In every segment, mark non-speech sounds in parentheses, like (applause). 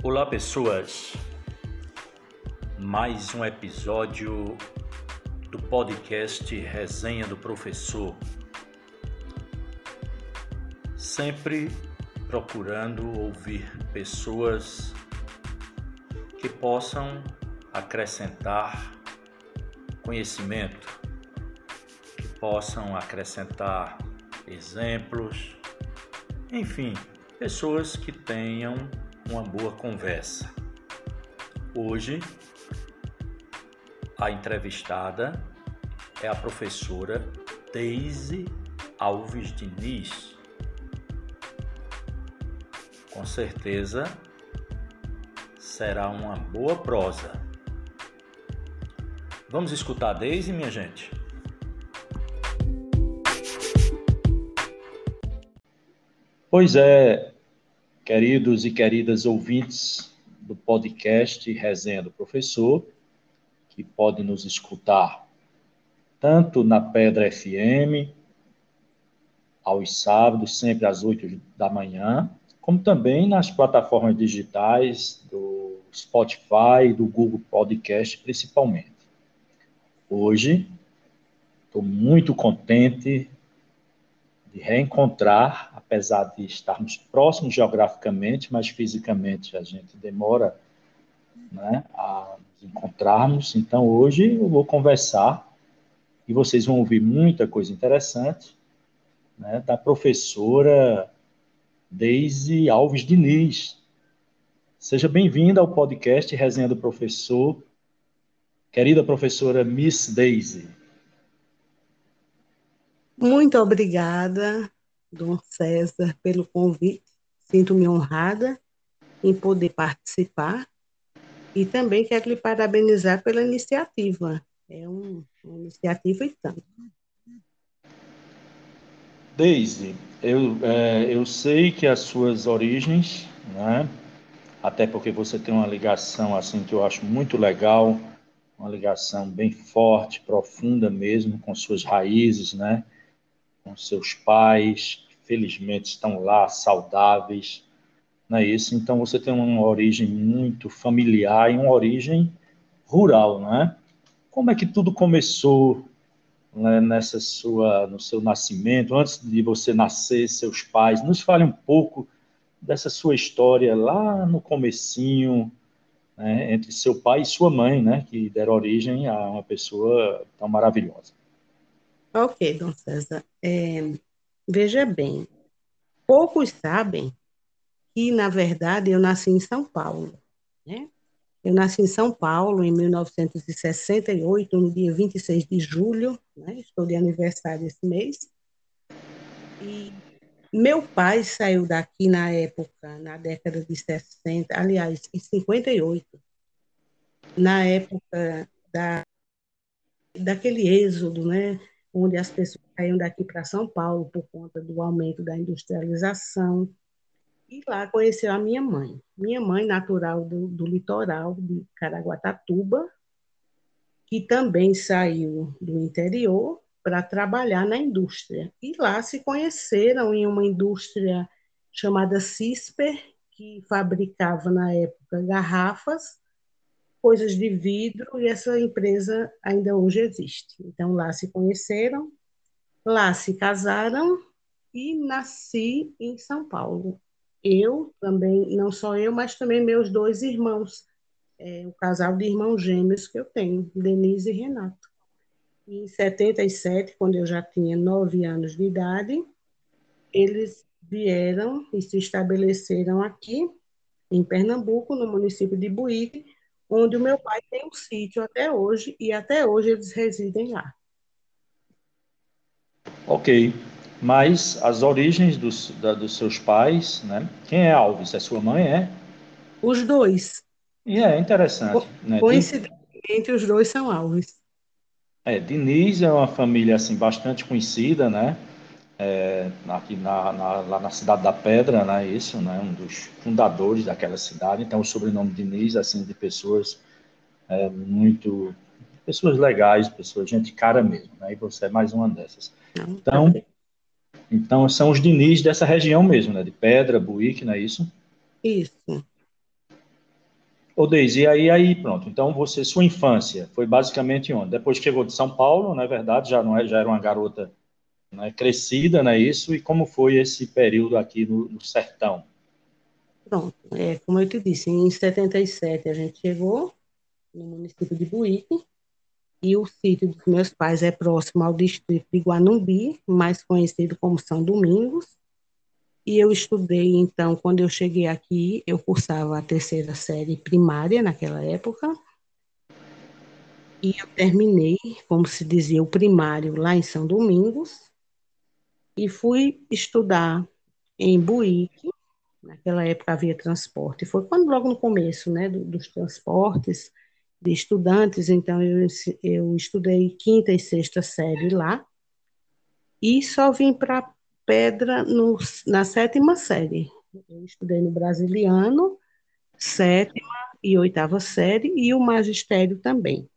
Olá, pessoas. Mais um episódio do podcast Resenha do Professor. Sempre procurando ouvir pessoas que possam acrescentar conhecimento, que possam acrescentar exemplos, enfim, pessoas que tenham uma boa conversa. Hoje, a entrevistada é a professora Deise Alves Diniz. Com certeza será uma boa prosa. Vamos escutar Deise, minha gente? Pois é, queridos e queridas ouvintes do podcast Resenha do Professor, que podem nos escutar tanto na Pedra FM, aos sábados, sempre às 8 da manhã, como também nas plataformas digitais do Spotify, do Google Podcast, principalmente. Hoje, estou muito contente de reencontrar, apesar de estarmos próximos geograficamente, mas fisicamente a gente demora né, a nos encontrarmos. Então, hoje eu vou conversar e vocês vão ouvir muita coisa interessante né, da professora Deise Alves Diniz. Seja bem-vinda ao podcast Resenha do Professor, querida professora Miss Daisy. Muito obrigada, Dom César, pelo convite. Sinto-me honrada em poder participar e também quero lhe parabenizar pela iniciativa. É um, uma iniciativa e tanto. Deise, eu, é, eu sei que as suas origens, né, até porque você tem uma ligação assim que eu acho muito legal, uma ligação bem forte, profunda mesmo, com suas raízes, né? Com seus pais, que felizmente estão lá saudáveis, não é isso? Então você tem uma origem muito familiar e uma origem rural, não é? Como é que tudo começou né, nessa sua, no seu nascimento, antes de você nascer, seus pais? Nos fale um pouco dessa sua história lá no comecinho, né, entre seu pai e sua mãe, né, que deram origem a uma pessoa tão maravilhosa. Ok, Dom César. É, veja bem, poucos sabem que, na verdade, eu nasci em São Paulo. Né? Eu nasci em São Paulo em 1968, no dia 26 de julho, né? estou de aniversário esse mês. E meu pai saiu daqui na época, na década de 60, aliás, em 58, na época da, daquele êxodo, né? Onde as pessoas saíam daqui para São Paulo por conta do aumento da industrialização. E lá conheceu a minha mãe. Minha mãe, natural do, do litoral de Caraguatatuba, que também saiu do interior para trabalhar na indústria. E lá se conheceram em uma indústria chamada CISPER, que fabricava na época garrafas coisas de vidro, e essa empresa ainda hoje existe. Então, lá se conheceram, lá se casaram e nasci em São Paulo. Eu também, não só eu, mas também meus dois irmãos, é, o casal de irmãos gêmeos que eu tenho, Denise e Renato. E em 77, quando eu já tinha nove anos de idade, eles vieram e se estabeleceram aqui, em Pernambuco, no município de Buíque, onde o meu pai tem um sítio até hoje, e até hoje eles residem lá. Ok, mas as origens dos, da, dos seus pais, né? Quem é Alves? É sua mãe, é? Os dois. E é interessante. Co né? Coincidentemente, os dois são Alves. É, Diniz é uma família assim bastante conhecida, né? É, aqui na, na, lá na cidade da Pedra, né, isso, né, um dos fundadores daquela cidade, então o sobrenome Diniz, assim, de pessoas é, muito, pessoas legais, pessoas, gente cara mesmo, né, e você é mais uma dessas. Então, então são os Diniz dessa região mesmo, né, de Pedra, Buíque, não é isso? Isso. Ô, Deise, e aí, aí, pronto. Então, você, sua infância foi basicamente onde? Depois que chegou de São Paulo, não é verdade? Já, não é, já era uma garota né, crescida, não é isso? E como foi esse período aqui no, no sertão? Pronto, é, como eu te disse, em 77 a gente chegou no município de Buíque, e o sítio dos meus pais é próximo ao distrito de Guanumbi, mais conhecido como São Domingos, e eu estudei, então, quando eu cheguei aqui, eu cursava a terceira série primária naquela época. E eu terminei, como se dizia, o primário lá em São Domingos. E fui estudar em Buíque. Naquela época havia transporte. Foi quando, logo no começo, né, dos transportes de estudantes. Então, eu, eu estudei quinta e sexta série lá. E só vim para pedra no, na sétima série. Eu estudei no Brasiliano, sétima e oitava série, e o magistério também.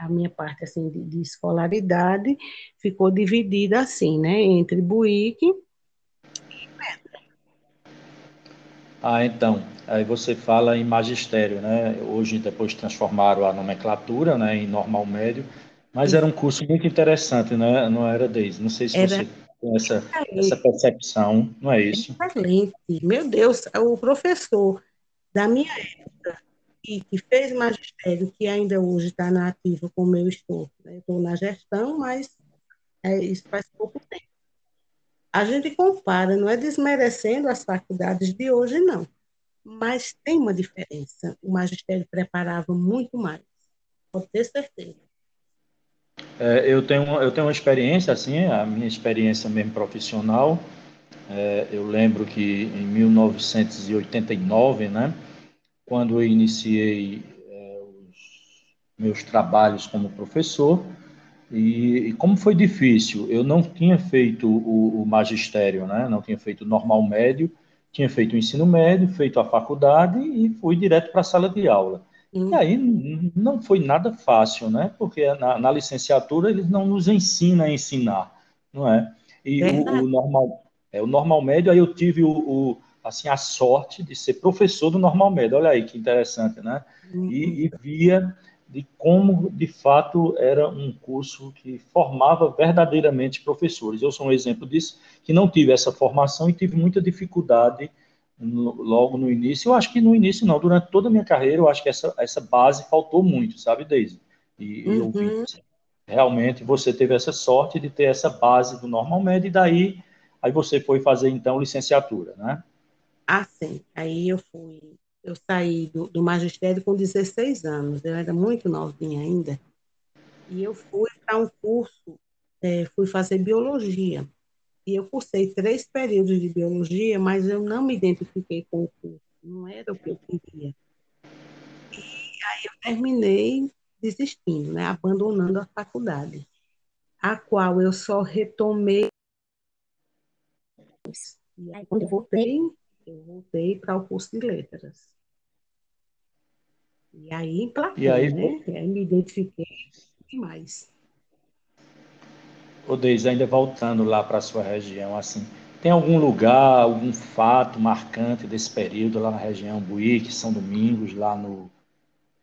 A minha parte assim de, de escolaridade ficou dividida assim, né, entre Buíque e Pedra. Ah, então, aí você fala em magistério, né? Hoje depois transformaram a nomenclatura, né, em normal médio, mas era um curso muito interessante, né? Não era desde, não sei se era, você com essa, essa percepção, não é isso? Excelente. Meu Deus, o professor da minha época, que, que fez magistério, que ainda hoje está na ativa como eu estou. Né? Eu estou na gestão, mas é, isso faz pouco tempo. A gente compara, não é desmerecendo as faculdades de hoje, não. Mas tem uma diferença. O magistério preparava muito mais. Pode ter certeza. É, eu, tenho eu tenho uma experiência, assim, a minha experiência mesmo profissional. É, eu lembro que em 1989, né, quando eu iniciei é, os meus trabalhos como professor, e, e, como foi difícil, eu não tinha feito o, o magistério, né, não tinha feito o normal médio, tinha feito o ensino médio, feito a faculdade e fui direto para a sala de aula. Hum. E aí não foi nada fácil, né? Porque na, na, licenciatura eles não nos ensinam a ensinar, não é? E o, o, normal, é, o normal médio, aí eu tive o, o, assim a sorte de ser professor do normal médio. Olha aí que interessante, né? E, e via de como de fato era um curso que formava verdadeiramente professores. Eu sou um exemplo disso, que não tive essa formação e tive muita dificuldade no, logo no início. Eu acho que no início não, durante toda a minha carreira, eu acho que essa, essa base faltou muito, sabe, Deise? E uhum. eu realmente você teve essa sorte de ter essa base do normal médio e daí aí você foi fazer então licenciatura, né? Ah, sim. Aí eu fui, eu saí do, do magistério com 16 anos, eu era muito novinha ainda. E eu fui para um curso, é, fui fazer biologia. E eu cursei três períodos de biologia, mas eu não me identifiquei com o curso, não era o que eu queria. E aí eu terminei desistindo, né, abandonando a faculdade, a qual eu só retomei. E aí, quando eu voltei, eu voltei para o curso de letras. E aí, emplaquei, e aí, né? E aí me identifiquei demais. Ô Deise, ainda voltando lá para a sua região, assim, tem algum lugar, algum fato marcante desse período lá na região Buíque, São Domingos, lá no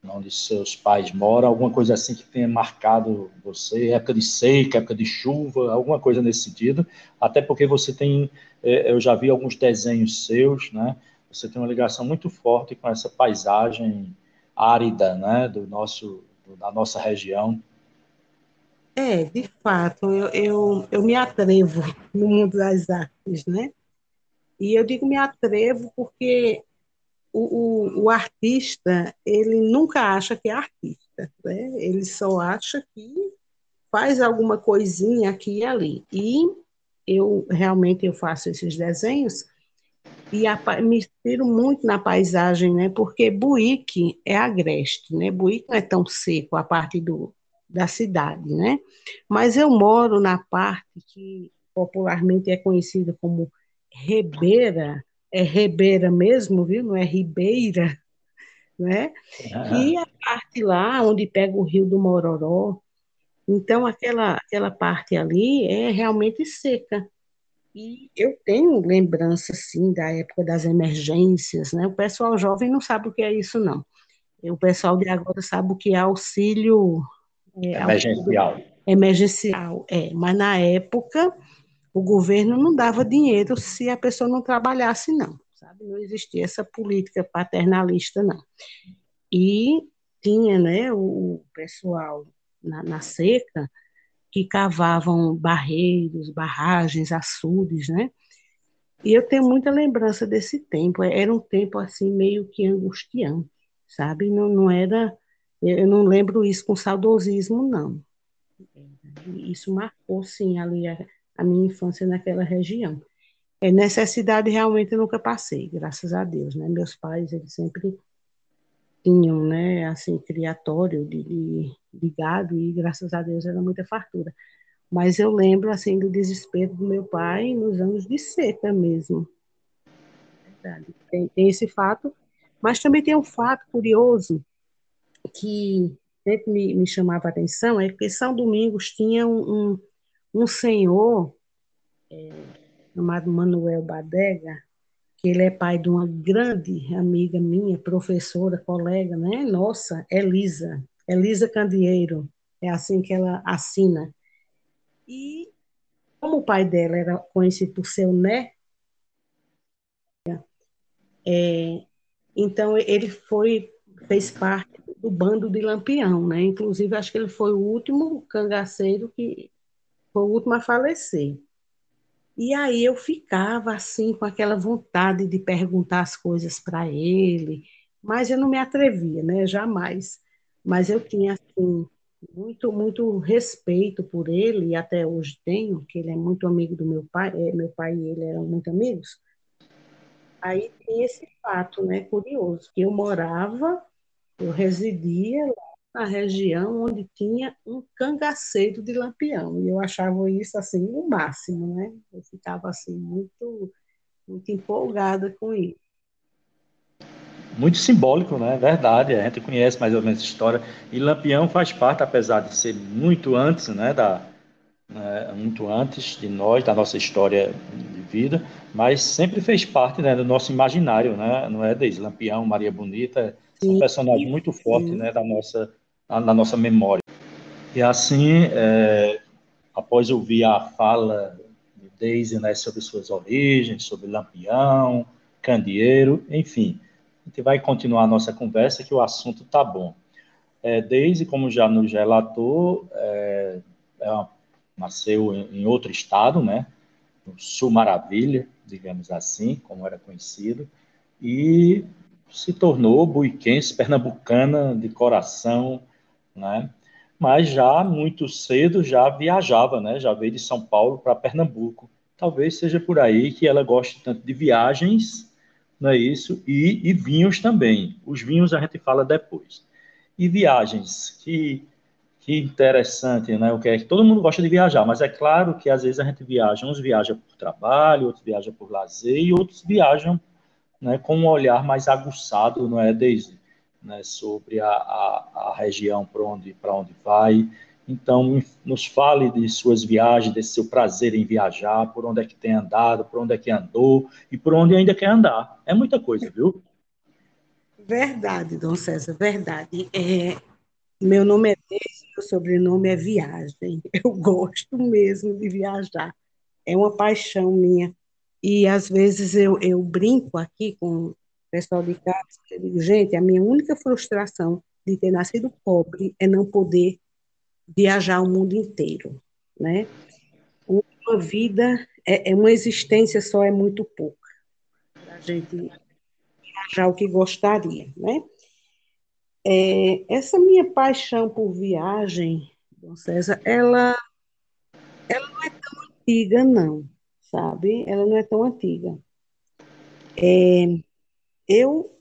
onde seus pais moram, alguma coisa assim que tenha marcado você, época de seca, época de chuva, alguma coisa nesse sentido, até porque você tem, é, eu já vi alguns desenhos seus, né? Você tem uma ligação muito forte com essa paisagem árida, né, do nosso, da nossa região. É, de fato, eu, eu, eu me atrevo (laughs) no mundo das artes, né? E eu digo me atrevo porque o, o, o, artista, ele nunca acha que é artista, né? Ele só acha que faz alguma coisinha aqui e ali. E eu realmente eu faço esses desenhos e a, me inspiro muito na paisagem, né? Porque Buíque é agreste, né? Buíque não é tão seco a parte do, da cidade, né? Mas eu moro na parte que popularmente é conhecida como Ribeira, é Ribeira mesmo, viu? Não é Ribeira, né? E a parte lá onde pega o rio do Mororó, então aquela aquela parte ali é realmente seca. E eu tenho lembrança, sim, da época das emergências, né? O pessoal jovem não sabe o que é isso, não. O pessoal de agora sabe o que é auxílio... É, emergencial. Auxílio emergencial, é. Mas na época, o governo não dava dinheiro se a pessoa não trabalhasse, não. Sabe? Não existia essa política paternalista, não. E tinha, né, o pessoal na, na seca que cavavam barreiros, barragens, açudes, né? E eu tenho muita lembrança desse tempo. Era um tempo assim meio que angustiante, sabe? Não, não era. Eu não lembro isso com saudosismo, não. Isso marcou sim ali a, a minha infância naquela região. É, necessidade realmente eu nunca passei, graças a Deus, né? Meus pais eles sempre tinham, né, assim, criatório de, de, gado e graças a Deus era muita fartura. Mas eu lembro, assim, do desespero do meu pai nos anos de seca mesmo. Tem, tem esse fato, mas também tem um fato curioso que sempre me, me chamava a atenção, é que São Domingos tinha um, um, um senhor é, chamado Manuel Badega, que ele é pai de uma grande amiga minha, professora, colega, né? Nossa, Elisa, Elisa Candieiro, é assim que ela assina. E como o pai dela era conhecido por seu né, é, então ele foi fez parte do bando de Lampião, né? Inclusive acho que ele foi o último cangaceiro que foi o último a falecer. E aí eu ficava assim com aquela vontade de perguntar as coisas para ele, mas eu não me atrevia, né? Jamais. Mas eu tinha assim muito muito respeito por ele e até hoje tenho, que ele é muito amigo do meu pai, é, meu pai e ele eram muito amigos. Aí tem esse fato, né, curioso, que eu morava, eu residia lá na região onde tinha um cangaceiro de Lampião. E eu achava isso assim o máximo, né? Eu ficava assim muito, muito empolgada com isso. Muito simbólico, né? Verdade. A gente conhece mais ou menos a história. E Lampião faz parte, apesar de ser muito antes, né, da, né, muito antes de nós, da nossa história de vida, mas sempre fez parte né, do nosso imaginário, né? Não é desde Lampião, Maria Bonita, um personagens muito fortes, né, da nossa na nossa memória. E assim, é, após ouvir a fala de Daisy né, sobre suas origens, sobre Lampião, Candeeiro, enfim, a gente vai continuar a nossa conversa que o assunto tá bom. É, Daisy, como já nos relatou, é, é nasceu em, em outro estado, né, no Sul Maravilha, digamos assim, como era conhecido, e se tornou buiquense, pernambucana de coração, né? Mas já muito cedo já viajava, né? Já veio de São Paulo para Pernambuco. Talvez seja por aí que ela goste tanto de viagens, não é isso? E, e vinhos também. Os vinhos a gente fala depois. E viagens, que, que interessante, né? O que é que todo mundo gosta de viajar, mas é claro que às vezes a gente viaja, uns viajam por trabalho, outros viajam por lazer e outros viajam né, com um olhar mais aguçado, não é, Deise? né, sobre a, a, a região para onde, onde vai. Então, nos fale de suas viagens, desse seu prazer em viajar, por onde é que tem andado, por onde é que andou e por onde ainda quer andar. É muita coisa, viu? Verdade, Dom César, verdade. É, meu nome é Deise, meu sobrenome é Viagem. Eu gosto mesmo de viajar. É uma paixão minha. E às vezes eu, eu brinco aqui com, pessoal de casa, eu digo, gente, a minha única frustração de ter nascido pobre é não poder viajar o mundo inteiro, né? Uma vida, é, é uma existência só é muito pouca a gente viajar o que gostaria, né? É, essa minha paixão por viagem, Dom César, ela, ela não é tão antiga, não, sabe? Ela não é tão antiga. É, eu,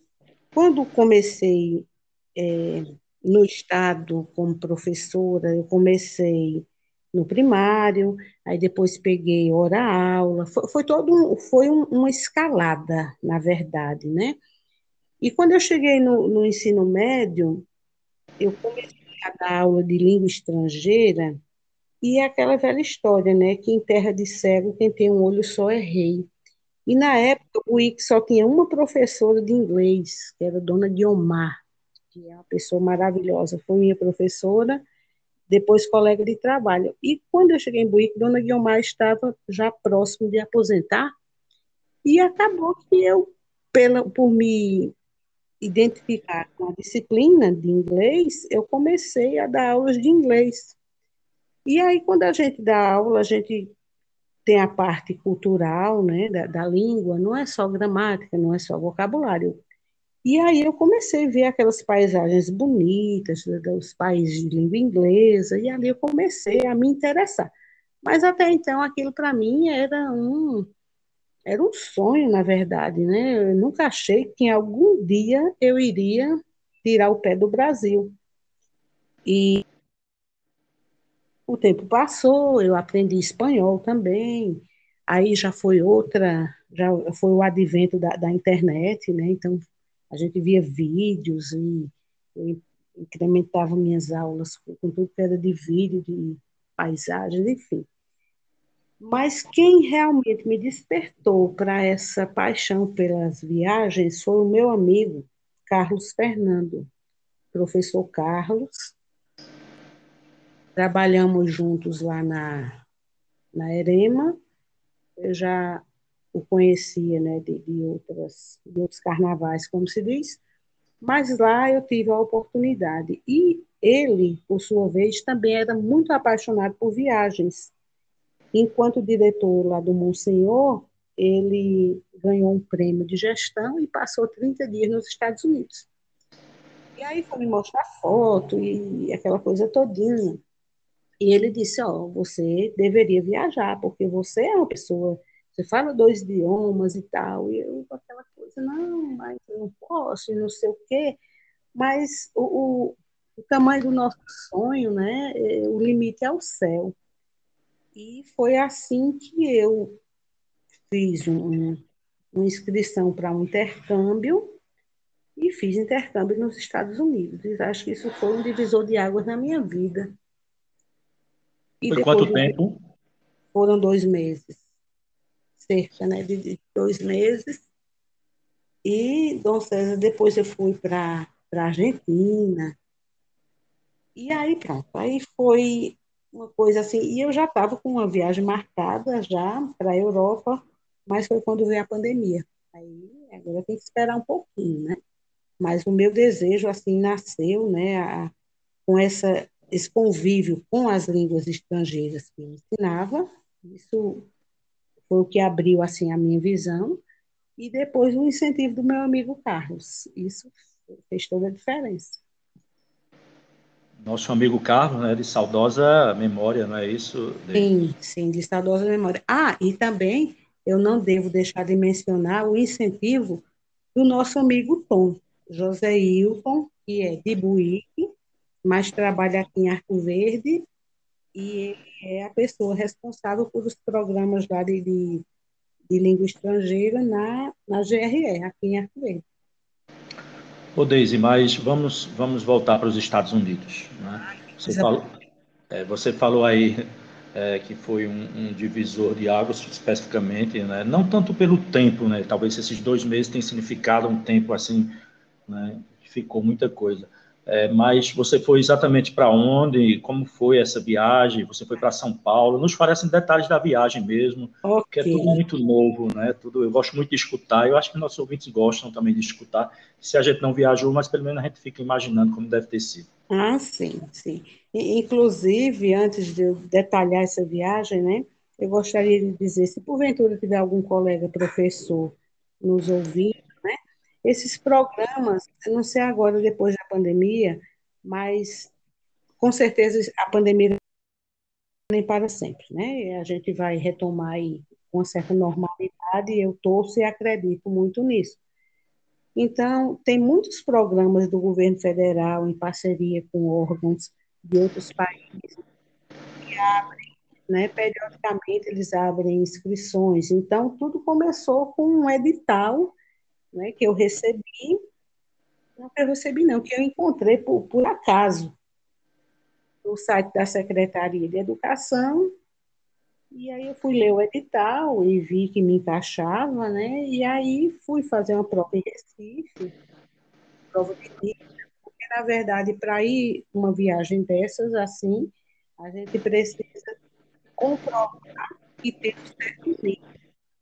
quando comecei é, no Estado como professora, eu comecei no primário, aí depois peguei hora-aula, foi, foi todo um, foi um, uma escalada, na verdade, né? E quando eu cheguei no, no ensino médio, eu comecei a dar aula de língua estrangeira E aquela velha história, né? Que em terra de cego, quem tem um olho só é rei. E na época, o IC só tinha uma professora de inglês, que era a dona Guiomar, que é uma pessoa maravilhosa. Foi minha professora, depois colega de trabalho. E quando eu cheguei em Buíque, dona Guiomar estava já próximo de aposentar, e acabou que eu, pela, por me identificar com a disciplina de inglês, eu comecei a dar aulas de inglês. E aí, quando a gente dá aula, a gente tem a parte cultural, né, da, da língua, não é só gramática, não é só vocabulário. E aí eu comecei a ver aquelas paisagens bonitas dos países de língua inglesa, e ali eu comecei a me interessar. Mas até então aquilo para mim era um era um sonho, na verdade, né? Eu nunca achei que em algum dia eu iria tirar o pé do Brasil. E o tempo passou, eu aprendi espanhol também, aí já foi outra, já foi o advento da, da internet, né? Então a gente via vídeos e eu incrementava minhas aulas com, com tudo que era de vídeo, de paisagens, enfim. Mas quem realmente me despertou para essa paixão pelas viagens foi o meu amigo Carlos Fernando, professor Carlos. Trabalhamos juntos lá na, na Erema. Eu já o conhecia né, de, de, outras, de outros carnavais, como se diz, mas lá eu tive a oportunidade. E ele, por sua vez, também era muito apaixonado por viagens. Enquanto diretor lá do Monsenhor, ele ganhou um prêmio de gestão e passou 30 dias nos Estados Unidos. E aí foi me mostrar foto e aquela coisa todinha. E ele disse, ó, você deveria viajar, porque você é uma pessoa, você fala dois idiomas e tal. E eu, aquela coisa, não, mas eu não posso, e não sei o quê. Mas o, o, o tamanho do nosso sonho, né, é, o limite é o céu. E foi assim que eu fiz um, uma inscrição para um intercâmbio e fiz intercâmbio nos Estados Unidos. Acho que isso foi um divisor de águas na minha vida. E foi quanto tempo? Foram dois meses. Cerca né, de dois meses. E, Dom César, depois eu fui para a Argentina. E aí, pronto. Aí foi uma coisa assim. E eu já estava com uma viagem marcada já para a Europa, mas foi quando veio a pandemia. Aí agora tem que esperar um pouquinho, né? Mas o meu desejo assim nasceu, né, a, com essa esse convívio com as línguas estrangeiras que eu ensinava. Isso foi o que abriu assim a minha visão e depois o incentivo do meu amigo Carlos. Isso fez toda a diferença. Nosso amigo Carlos, né, de saudosa memória, não é isso? Sim, sim, de saudosa memória. Ah, e também eu não devo deixar de mencionar o incentivo do nosso amigo Tom, José Hilton, que é de Buíque, mas trabalha aqui em Arco Verde, e é a pessoa responsável por os programas lá de, de, de língua estrangeira na, na GRE, aqui em Arco Verde. Ô, Deise, mas vamos, vamos voltar para os Estados Unidos. Né? Você, falou, é, você falou aí é, que foi um, um, divisor de águas, especificamente, né? não tanto pelo tempo, né? talvez esses dois meses tenham significado um tempo assim, né? ficou muita coisa. É, mas você foi exatamente para onde? Como foi essa viagem? Você foi para São Paulo? Nos parecem detalhes da viagem mesmo, okay. que é tudo muito novo, né? Tudo, eu gosto muito de escutar. Eu acho que nossos ouvintes gostam também de escutar. Se a gente não viajou, mas pelo menos a gente fica imaginando como deve ter sido. Ah, sim, sim. Inclusive, antes de eu detalhar essa viagem, né? Eu gostaria de dizer, se porventura tiver algum colega professor nos ouvindo, esses programas, não sei agora, depois pandemia, mas com certeza a pandemia nem para sempre, né? A gente vai retomar aí uma certa normalidade, eu torço e acredito muito nisso. Então, tem muitos programas do governo federal em parceria com órgãos de outros países que abrem, né? Periodicamente eles abrem inscrições. Então, tudo começou com um edital né, que eu recebi, não eu recebi não, que eu encontrei por, por acaso. no site da Secretaria de Educação, e aí eu fui ler o edital e vi que me encaixava, né? E aí fui fazer uma prova em Recife, prova de nível, porque, na verdade, para ir uma viagem dessas, assim, a gente precisa comprovar que tem um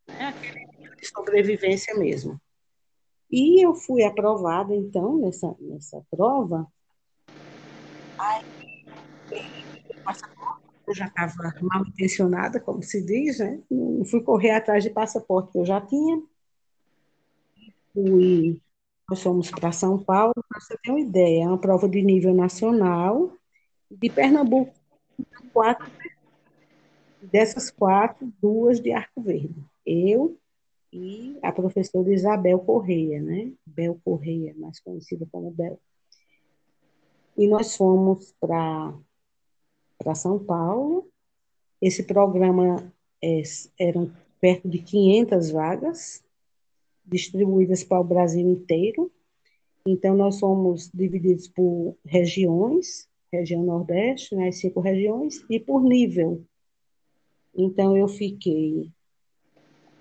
né? aquele nível de sobrevivência mesmo. E eu fui aprovada, então, nessa, nessa prova. Aí, eu já estava mal intencionada, como se diz, né? Não fui correr atrás de passaporte que eu já tinha. Fui, nós fomos para São Paulo, para você ter uma ideia, é uma prova de nível nacional. De Pernambuco, quatro Dessas quatro, duas de Arco Verde. Eu e a professora Isabel Correia, né? Bel Correia, mais conhecida como Bel. E nós fomos para São Paulo. Esse programa é, eram perto de 500 vagas, distribuídas para o Brasil inteiro. Então, nós fomos divididos por regiões, região Nordeste, né, cinco regiões, e por nível. Então, eu fiquei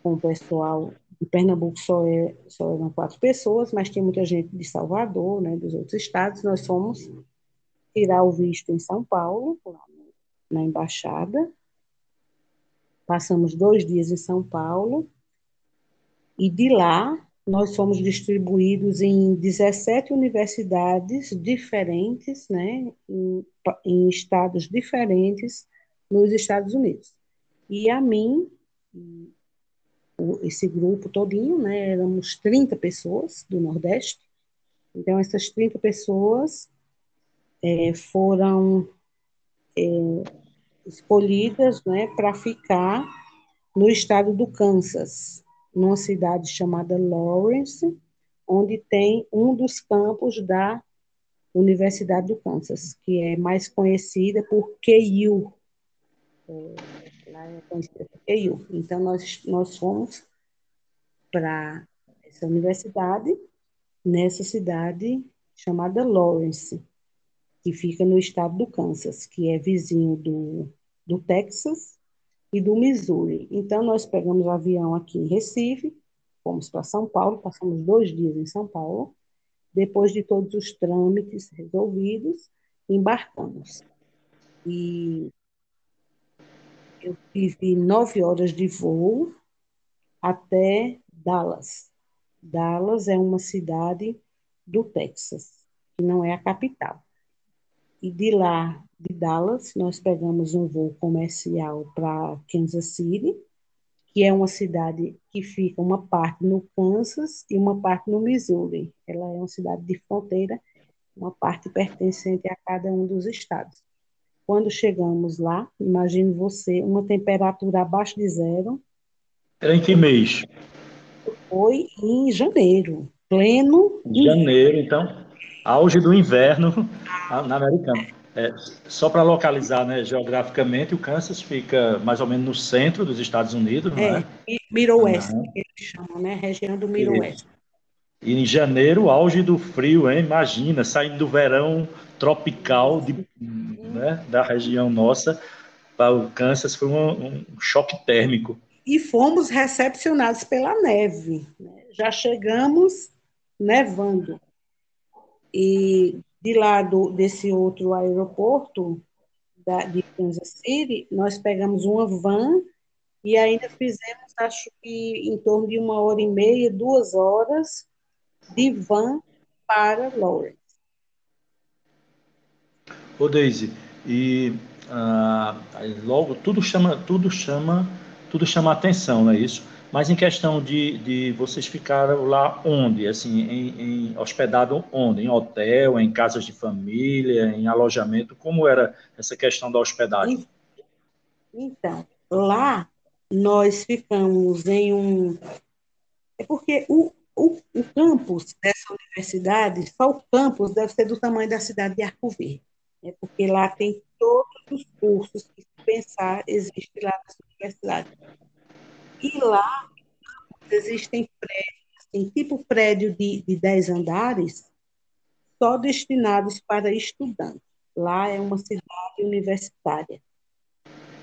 com o pessoal de Pernambuco, só, é, só eram quatro pessoas, mas tinha muita gente de Salvador, né, dos outros estados. Nós fomos tirar o visto em São Paulo, lá na embaixada. Passamos dois dias em São Paulo. E de lá, nós fomos distribuídos em 17 universidades diferentes, né, em, em estados diferentes nos Estados Unidos. E a mim, esse grupo todinho, né, éramos 30 pessoas do Nordeste. Então, essas 30 pessoas é, foram é, escolhidas né, para ficar no estado do Kansas, numa cidade chamada Lawrence, onde tem um dos campos da Universidade do Kansas, que é mais conhecida por KU, KU. Então, nós, nós fomos para essa universidade, nessa cidade chamada Lawrence, que fica no estado do Kansas, que é vizinho do, do Texas e do Missouri. Então, nós pegamos o avião aqui em Recife, fomos para São Paulo, passamos dois dias em São Paulo. Depois de todos os trâmites resolvidos, embarcamos. E eu tive nove horas de voo até Dallas. Dallas é uma cidade do Texas, que não é a capital. E de lá, de Dallas, nós pegamos um voo comercial para Kansas City, que é uma cidade que fica uma parte no Kansas e uma parte no Missouri. Ela é uma cidade de fronteira, uma parte pertencente a cada um dos estados. Quando chegamos lá, imagine você, uma temperatura abaixo de zero. Era em que mês? Foi em janeiro, pleno. Em janeiro, então, auge do inverno na Americana. É, só para localizar né, geograficamente, o Kansas fica mais ou menos no centro dos Estados Unidos, é, né? Middlewest, uhum. que eles chamam, né? Região do Middlewest. E em janeiro, auge do frio, hein? Imagina, saindo do verão tropical de, né, da região nossa para o Kansas foi um, um, choque térmico. E fomos recepcionados pela neve. Né? Já chegamos nevando. E de lado desse outro aeroporto da, de Kansas City, nós pegamos uma van e ainda fizemos, acho que em torno de uma hora e meia, duas horas de van para Lawrence. Ô Daisy, e ah, logo tudo chama, tudo chama, tudo chama atenção, não é isso? Mas em questão de, de vocês ficaram lá onde? Assim, em, em, hospedado onde? Em hotel, em casas de família, em alojamento? Como era essa questão da hospedagem? Então, lá nós ficamos em um. É porque o, o, o campus dessa universidade, só o campus deve ser do tamanho da cidade de Arco Verde né, porque lá tem todos os cursos que se pensar existe lá nessa universidade. E lá existem prédios, assim, tipo prédio de, de 10 andares, só destinados para estudantes. Lá é uma cidade universitária.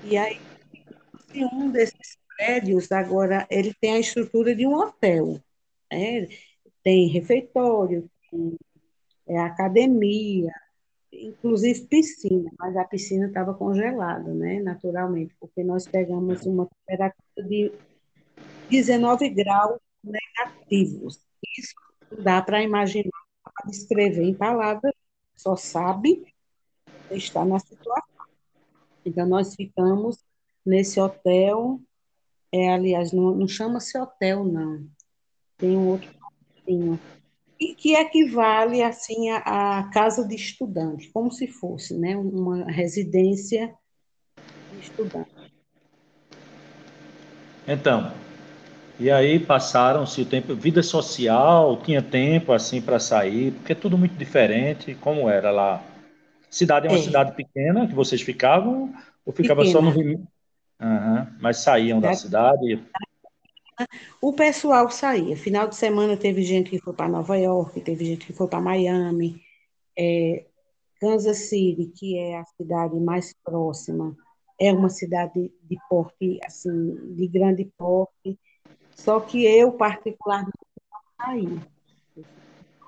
E aí, um desses prédios, agora, ele tem a estrutura de um hotel. Né? Tem refeitório, tem é, academia, inclusive piscina, mas a piscina estava congelada, né, naturalmente, porque nós pegamos uma temperatura de 19 graus negativos. Isso dá para imaginar, para descrever em palavras, só sabe estar na situação. Então, nós ficamos nesse hotel, é, aliás, não, não chama-se hotel, não. Tem um outro e que equivale assim à, casa de estudante, como se fosse né, uma residência de estudante. Então, e aí passaram-se o tempo, vida social, tinha tempo assim para sair, porque é tudo muito diferente, como era lá. Cidade é uma é. cidade pequena que vocês ficavam, ou ficava pequena. só no? Uhum, mas saíam da cidade? O pessoal saía. Final de semana teve gente que foi para Nova York, teve gente que foi para Miami. É, Kansas City, que é a cidade mais próxima, é uma cidade de porte, assim, de grande porte. Só que eu, particularmente, não saí.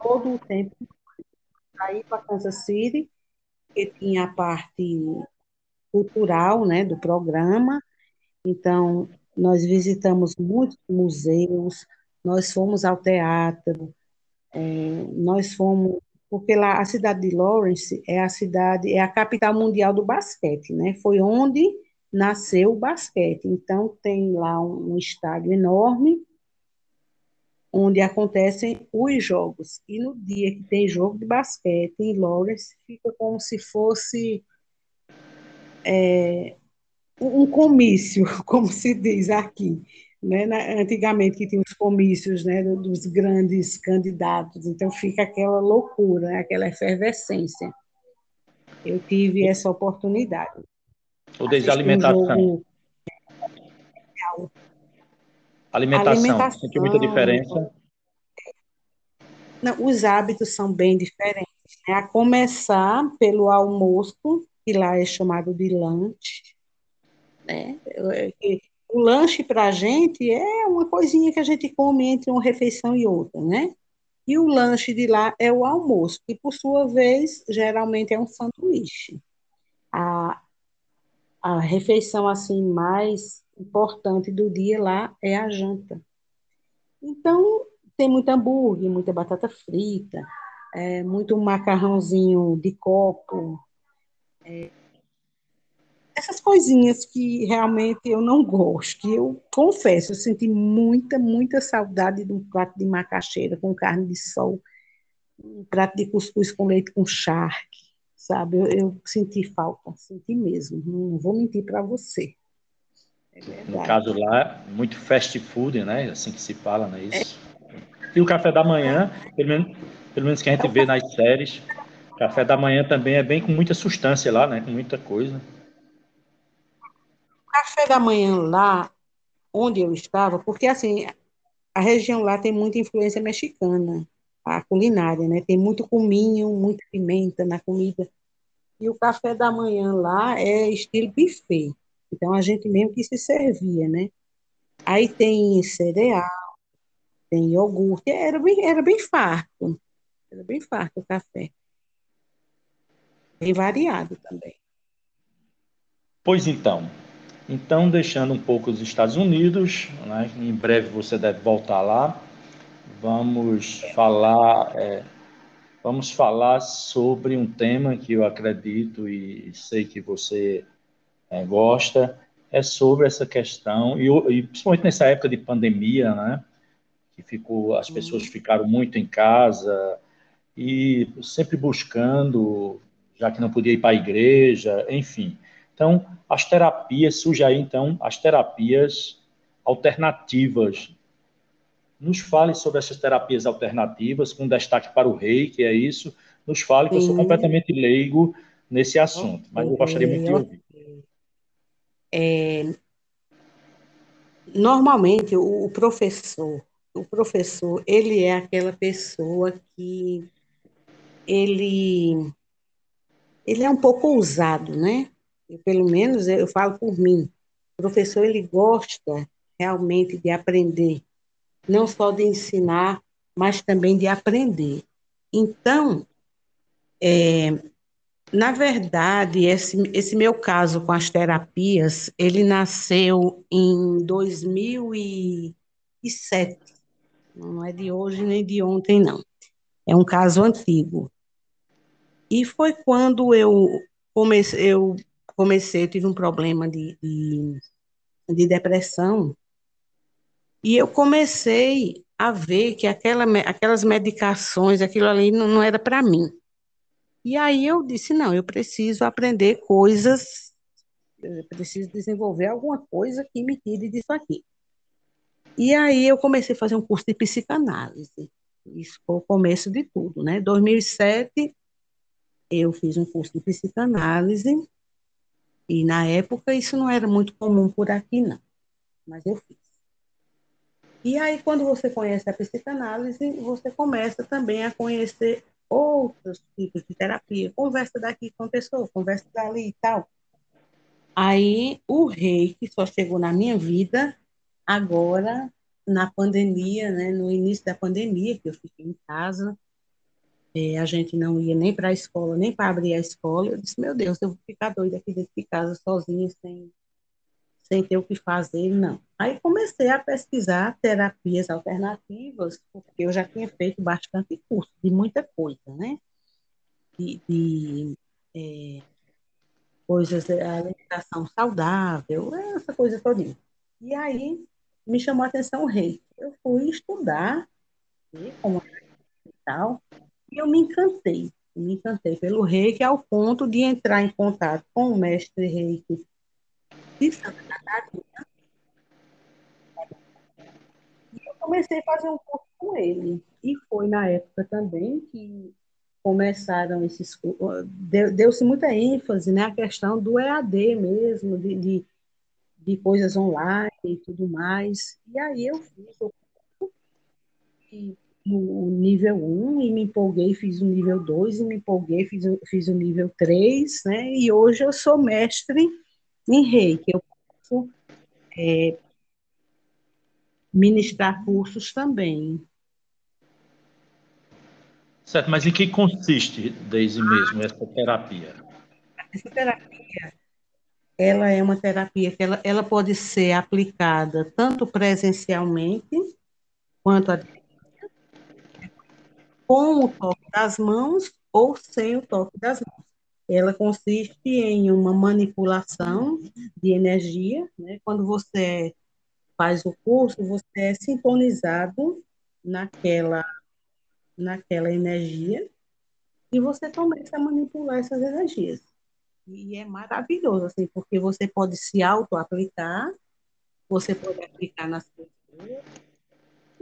Todo o tempo saí para Kansas City, que tinha a parte cultural, né, do programa. Então, nós visitamos muitos museus, nós fomos ao teatro, é, nós fomos, porque lá a cidade de Lawrence é a cidade, é a capital mundial do basquete, né? Foi onde nasceu o basquete. Então tem lá um, um estádio enorme onde acontecem os jogos. E no dia que tem jogo de basquete em Lawrence, fica como se fosse é, um comício, (laughs) como se diz aqui. Né? Antigamente que tinha os comícios né, dos grandes candidatos, então fica aquela loucura, né? aquela efervescência. Eu tive essa oportunidade. Ou desde a alimentação. Um alimentação. alimentação. Sentiu muita diferença? Não, os hábitos são bem diferentes. Né? A começar pelo almoço, que lá é chamado de lanche, né? O lanche para a gente é uma coisinha que a gente come entre uma refeição e outra, né? E o lanche de lá é o almoço, que por sua vez geralmente é um sanduíche. A, a refeição assim mais importante do dia lá é a janta. Então tem muito hambúrguer, muita batata frita, é, muito macarrãozinho de copo, é, essas coisinhas que realmente eu não gosto. Eu confesso, eu senti muita, muita saudade de um prato de macaxeira com carne de sol, um prato de cuscuz com leite com charque, sabe? Eu, eu senti falta, senti mesmo. Não vou mentir para você. É no caso lá, muito fast food, né? Assim que se fala, não é isso? É. E o café da manhã, pelo menos, pelo menos que a gente vê nas séries, café da manhã também é bem com muita substância lá, né? Com muita coisa café da manhã lá, onde eu estava, porque assim, a região lá tem muita influência mexicana, a culinária, né? Tem muito cominho, muita pimenta na comida. E o café da manhã lá é estilo buffet. Então a gente mesmo que se servia, né? Aí tem cereal, tem iogurte, era bem, era bem farto. Era bem farto o café. Bem variado também. Pois então, então, deixando um pouco os Estados Unidos, né, em breve você deve voltar lá, vamos falar, é, vamos falar sobre um tema que eu acredito e sei que você é, gosta, é sobre essa questão, e, e, principalmente nessa época de pandemia, né, que ficou, as pessoas ficaram muito em casa e sempre buscando, já que não podia ir para a igreja, enfim. Então, as terapias, surge aí, então, as terapias alternativas. Nos fale sobre essas terapias alternativas, com destaque para o rei, que é isso. Nos fale, que eu sou completamente leigo nesse assunto, mas eu gostaria muito de ouvir. É, normalmente, o, o professor, o professor, ele é aquela pessoa que ele ele é um pouco ousado, né? Eu, pelo menos eu falo por mim. O professor ele gosta realmente de aprender, não só de ensinar, mas também de aprender. Então, é, na verdade, esse, esse meu caso com as terapias, ele nasceu em 2007. Não é de hoje nem de ontem, não. É um caso antigo. E foi quando eu comecei, eu comecei, eu tive um problema de, de, de depressão, e eu comecei a ver que aquela, aquelas medicações, aquilo ali não, não era para mim. E aí eu disse, não, eu preciso aprender coisas, eu preciso desenvolver alguma coisa que me tire disso aqui. E aí eu comecei a fazer um curso de psicanálise. Isso foi o começo de tudo, né? 2007 eu fiz um curso de psicanálise e na época isso não era muito comum por aqui não, mas eu fiz. E aí quando você conhece a psicanálise, você começa também a conhecer outros tipos de terapia, conversa daqui com a pessoa, conversa dali e tal. Aí o rei que só chegou na minha vida agora na pandemia, né, no início da pandemia, que eu fiquei em casa, é, a gente não ia nem para a escola, nem para abrir a escola. Eu disse, meu Deus, eu vou ficar doida aqui dentro de casa sozinha, sem, sem ter o que fazer, não. Aí comecei a pesquisar terapias alternativas, porque eu já tinha feito bastante curso de muita coisa, né? De, de é, coisas, alimentação saudável, essa coisa toda. E aí me chamou a atenção o rei. Eu fui estudar, né, como é e tal, e eu me encantei. me encantei pelo reiki ao ponto de entrar em contato com o mestre reiki de Santa Catarina. E eu comecei a fazer um curso com ele. E foi na época também que começaram esses deu-se muita ênfase né, questão do EAD mesmo, de, de, de, coisas online e tudo mais. E aí eu fiz o curso e no nível 1 e me empolguei, fiz o nível 2 e me empolguei, fiz, fiz o nível 3, né? E hoje eu sou mestre em reiki. Eu posso é, ministrar cursos também. Certo, mas em que consiste, Deise mesmo, essa terapia? Essa terapia, ela é uma terapia que ela, ela pode ser aplicada tanto presencialmente quanto a com o toque das mãos ou sem o toque das mãos. Ela consiste em uma manipulação de energia. Né? Quando você faz o curso, você é sintonizado naquela, naquela energia e você começa a manipular essas energias. E é maravilhoso, assim, porque você pode se auto-aplicar, você pode aplicar nas pessoas,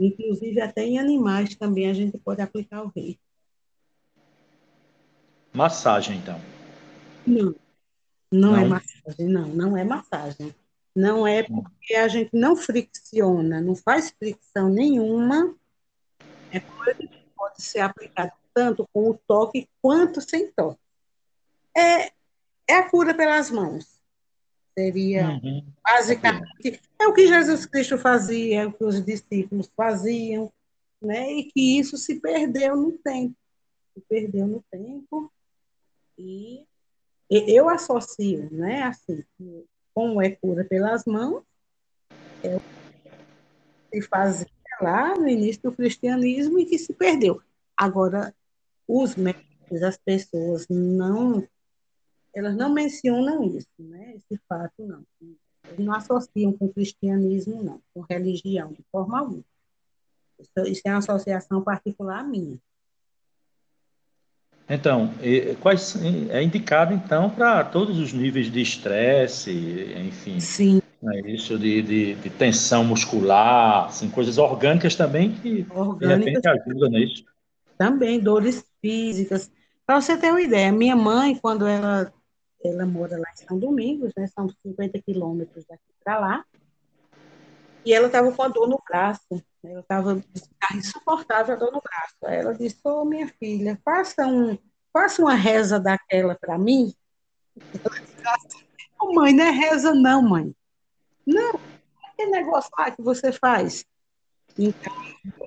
Inclusive, até em animais também a gente pode aplicar o rei. Massagem, então? Não, não, não, é massagem, não, não é massagem. Não é porque a gente não fricciona, não faz fricção nenhuma. É coisa que pode ser aplicada tanto com o toque quanto sem toque. É, é a cura pelas mãos. Seria uhum. basicamente é o que Jesus Cristo fazia, é o que os discípulos faziam, né? E que isso se perdeu no tempo. Se perdeu no tempo. E eu associo, né, assim, como é cura pelas mãos, é o que se fazia lá no início do cristianismo e que se perdeu. Agora, os médicos, as pessoas não elas não mencionam isso, né? Esse fato não. Eles não associam com cristianismo, não, com religião, de forma alguma. Isso, isso é uma associação particular minha. Então, quais, é indicado, então, para todos os níveis de estresse, enfim. Sim. É isso de, de, de, tensão muscular, assim, coisas orgânicas também que, orgânicas, de repente, ajudam nisso. Também, dores físicas. Para você ter uma ideia, minha mãe, quando ela ela mora lá em São Domingos, né? São 50 quilômetros daqui para lá. E ela estava com a dor no braço. Né? Ela estava insuportável a dor no braço. Aí ela disse: Ô, oh, minha filha, faça um, faça uma reza daquela para mim. oh, mãe, não é reza não, mãe. Não, que negócio lá que você faz? Então,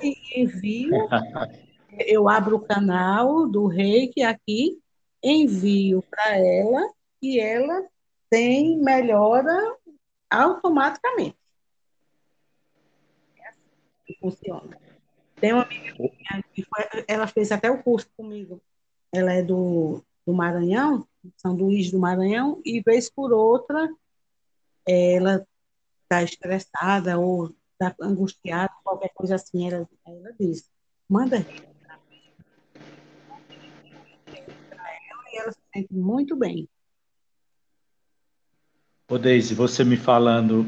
eu envio, (laughs) eu abro o canal do reiki aqui, envio para ela e ela tem melhora automaticamente. É assim que funciona. Tem uma amiga minha que foi, ela fez até o curso comigo. Ela é do, do Maranhão, São Luís do Maranhão, e vez por outra ela está estressada ou está angustiada, qualquer coisa assim, ela, ela diz, manda e ela se sente muito bem. Ô Deise, você me falando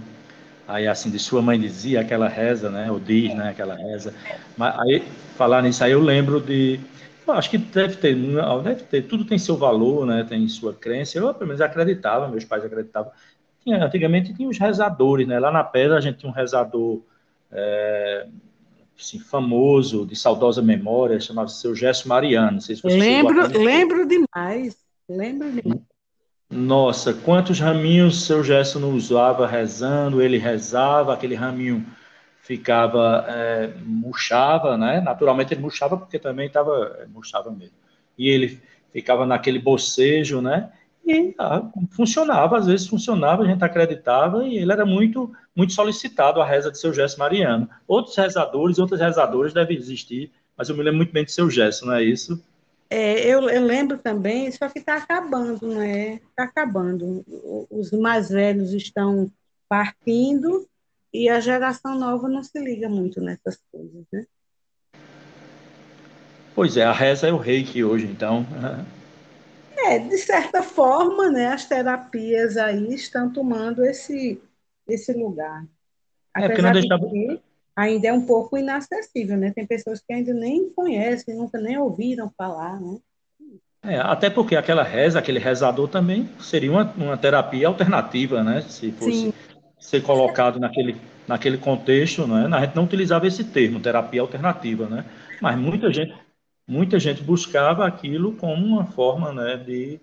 aí assim de sua mãe dizia aquela reza, né? Ou diz, né? Aquela reza. Mas aí falar nisso aí eu lembro de acho que deve ter, deve ter, tudo tem seu valor, né? Tem sua crença. Eu pelo menos acreditava, meus pais acreditavam. Tinha, antigamente tinha os rezadores, né? Lá na pedra a gente tinha um rezador é, assim, famoso, de saudosa memória, chamava-se seu Gesso Mariano. Se lembro, lembro demais. Lembro demais. Nossa, quantos raminhos seu Gesso não usava rezando, ele rezava, aquele raminho ficava, é, murchava, né? Naturalmente ele murchava porque também estava, é, murchava mesmo. E ele ficava naquele bocejo, né? E ah, funcionava, às vezes funcionava, a gente acreditava, e ele era muito, muito solicitado a reza de seu Gesso Mariano. Outros rezadores, outros rezadores devem existir, mas eu me lembro muito bem de seu Gesso, não é isso? É, eu, eu, lembro também, só que está acabando, né? Está acabando. Os mais velhos estão partindo e a geração nova não se liga muito nessas coisas, né? Pois é, a reza é o reiki hoje, então. É, de certa forma, né, as terapias aí estão tomando esse, esse lugar. Apesar é, porque não deixava... de ainda é um pouco inacessível, né? Tem pessoas que ainda nem conhecem, nunca nem ouviram falar, né? É, até porque aquela reza, aquele rezador também seria uma, uma terapia alternativa, né? Se fosse Sim. ser colocado naquele, naquele contexto, né? A gente não utilizava esse termo, terapia alternativa, né? Mas muita gente, muita gente buscava aquilo como uma forma, né, de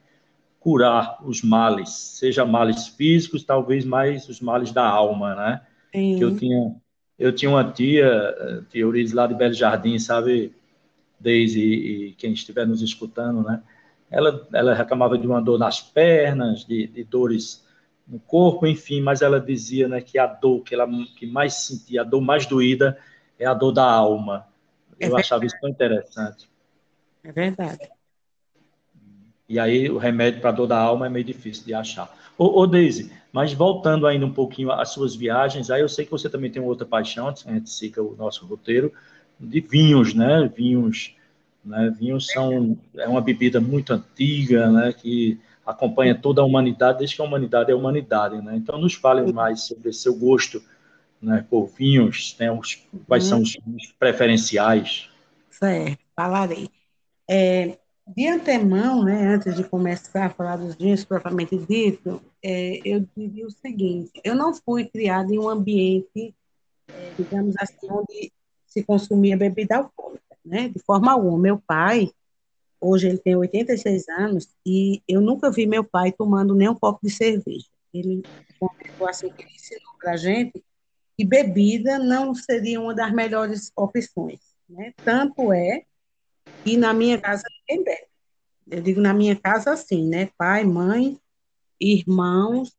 curar os males, seja males físicos, talvez mais os males da alma, né? Sim. Que eu tinha eu tinha uma tia, tia Eurides, lá de Belo Jardim, sabe, Deise e, quem estiver nos escutando, né? Ela, ela reclamava de uma dor nas pernas, de, de dores no corpo, enfim, mas ela dizia né, que a dor que ela que mais sentia, a dor mais doída, é a dor da alma. É eu achava isso tão interessante. É verdade. E aí o remédio para a dor da alma é meio difícil de achar. Ô, ô Deise, mas voltando ainda um pouquinho às suas viagens, aí eu sei que você também tem outra paixão, a gente siga o nosso roteiro, de vinhos, né? Vinhos, né? Vinhos são é uma bebida muito antiga, né? Que acompanha toda a humanidade desde que a humanidade é a humanidade, né? Então nos fale mais sobre seu gosto, né? Por vinhos, né? Os, quais são os, os preferenciais? Certo, falarei. É, de antemão, né, antes de começar a falar dos vinhos propriamente dito, é, eu diria o seguinte: eu não fui criada em um ambiente, é, digamos assim, onde se consumia bebida alcoólica, né, de forma alguma. Meu pai, hoje ele tem 86 anos, e eu nunca vi meu pai tomando nem um copo de cerveja. Ele comentou assim que ensinou para a gente que bebida não seria uma das melhores opções. Né? Tanto é e na minha casa ninguém bebe. Eu digo na minha casa assim, né? Pai, mãe, irmãos.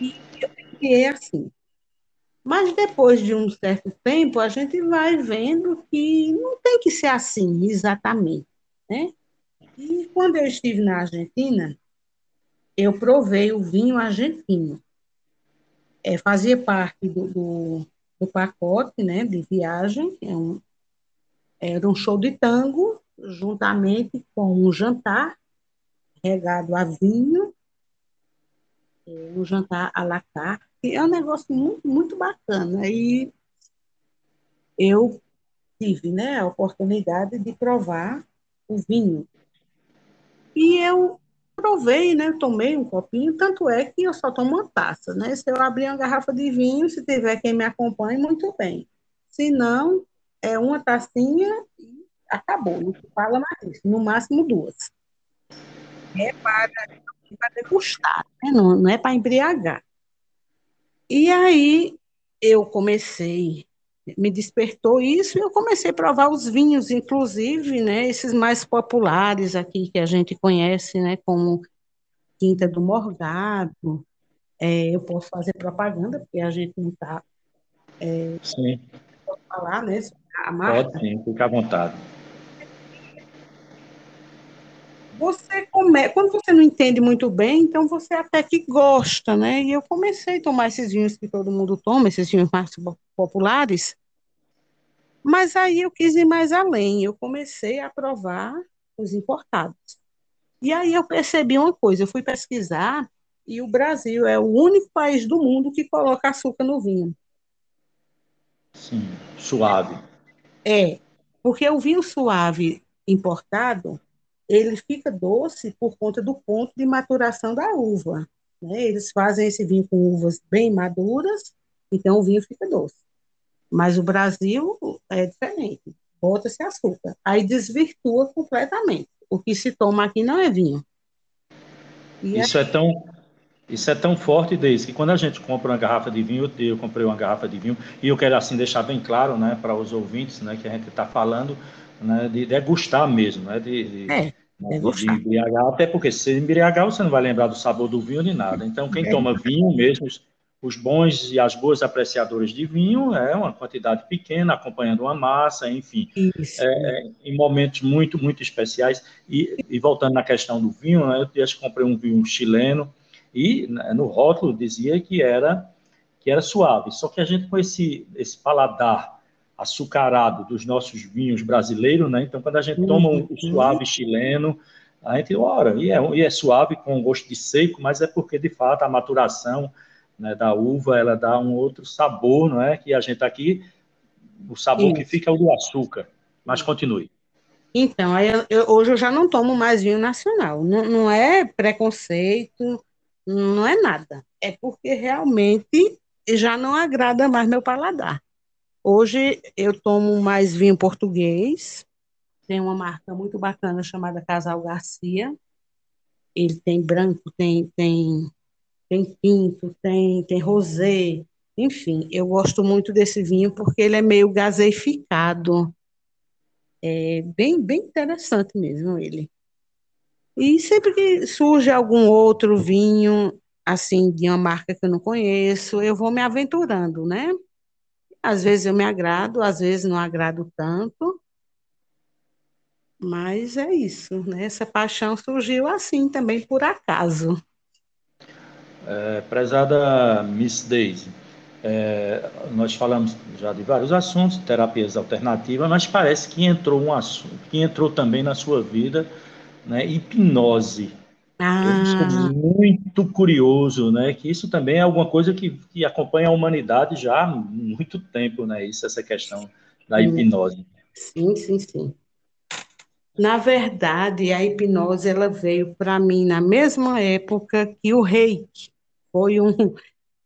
E eu criei assim. Mas depois de um certo tempo, a gente vai vendo que não tem que ser assim, exatamente. Né? E quando eu estive na Argentina, eu provei o vinho argentino. É, fazia parte do, do, do, pacote né, de viagem, é um, era um show de tango, juntamente com um jantar regado a vinho, um jantar à la carte. É um negócio muito, muito bacana. E eu tive né, a oportunidade de provar o vinho. E eu provei, né? Tomei um copinho, tanto é que eu só tomo uma taça, né? Se eu abrir uma garrafa de vinho, se tiver quem me acompanhe, muito bem. Se não, é uma tacinha e acabou, não fala mais isso, no máximo duas. É para, para degustar, né? não, não é para embriagar. E aí eu comecei, me despertou isso e eu comecei a provar os vinhos, inclusive, né, esses mais populares aqui que a gente conhece, né, como Quinta do Morgado. É, eu posso fazer propaganda, porque a gente não está. É, sim. Pode falar, né? A marca. Pode sim, fica à vontade. Você come... Quando você não entende muito bem, então você até que gosta, né? E eu comecei a tomar esses vinhos que todo mundo toma, esses vinhos mais populares. Mas aí eu quis ir mais além. Eu comecei a provar os importados. E aí eu percebi uma coisa, eu fui pesquisar e o Brasil é o único país do mundo que coloca açúcar no vinho. Sim, suave. É, porque o vinho suave importado, ele fica doce por conta do ponto de maturação da uva. Né? Eles fazem esse vinho com uvas bem maduras, então o vinho fica doce. Mas o Brasil é diferente, bota-se açúcar, aí desvirtua completamente o que se toma aqui não é vinho. E isso é... é tão isso é tão forte, Deise, que quando a gente compra uma garrafa de vinho, eu comprei uma garrafa de vinho, e eu quero assim deixar bem claro, né, para os ouvintes, né, que a gente está falando, né, de degustar mesmo, né, de, de, é, né, de, embriagar, até porque se embriagar você não vai lembrar do sabor do vinho nem nada. Então, quem é. toma vinho mesmo, os bons e as boas apreciadoras de vinho é uma quantidade pequena, acompanhando uma massa, enfim, é, é, em momentos muito, muito especiais. E, e, voltando na questão do vinho, né, eu comprei um vinho chileno e né, no rótulo dizia que era que era suave. Só que a gente com esse, esse paladar açucarado dos nossos vinhos brasileiros, né? Então, quando a gente toma um, um suave chileno, a gente, ora, e é, e é suave com gosto de seco, mas é porque, de fato, a maturação né, da uva, ela dá um outro sabor, não é? Que a gente aqui, o sabor Isso. que fica é o do açúcar. Mas continue. Então, eu, hoje eu já não tomo mais vinho nacional. Não, não é preconceito, não é nada. É porque realmente já não agrada mais meu paladar. Hoje eu tomo mais vinho português. Tem uma marca muito bacana chamada Casal Garcia. Ele tem branco, tem, tem tem tinto, tem, tem rosé, enfim, eu gosto muito desse vinho porque ele é meio gaseificado. É bem, bem interessante mesmo ele. E sempre que surge algum outro vinho, assim, de uma marca que eu não conheço, eu vou me aventurando, né? Às vezes eu me agrado, às vezes não agrado tanto. Mas é isso, né? Essa paixão surgiu assim também por acaso. É, prezada Miss Daisy, é, nós falamos já de vários assuntos, terapias alternativas, mas parece que entrou um assunto, que entrou também na sua vida, né, hipnose. Ah. Muito curioso, né, que isso também é alguma coisa que, que acompanha a humanidade já há muito tempo, né, isso, essa questão da hipnose. Sim, sim, sim. Na verdade, a hipnose ela veio para mim na mesma época que o reiki. Foi, um,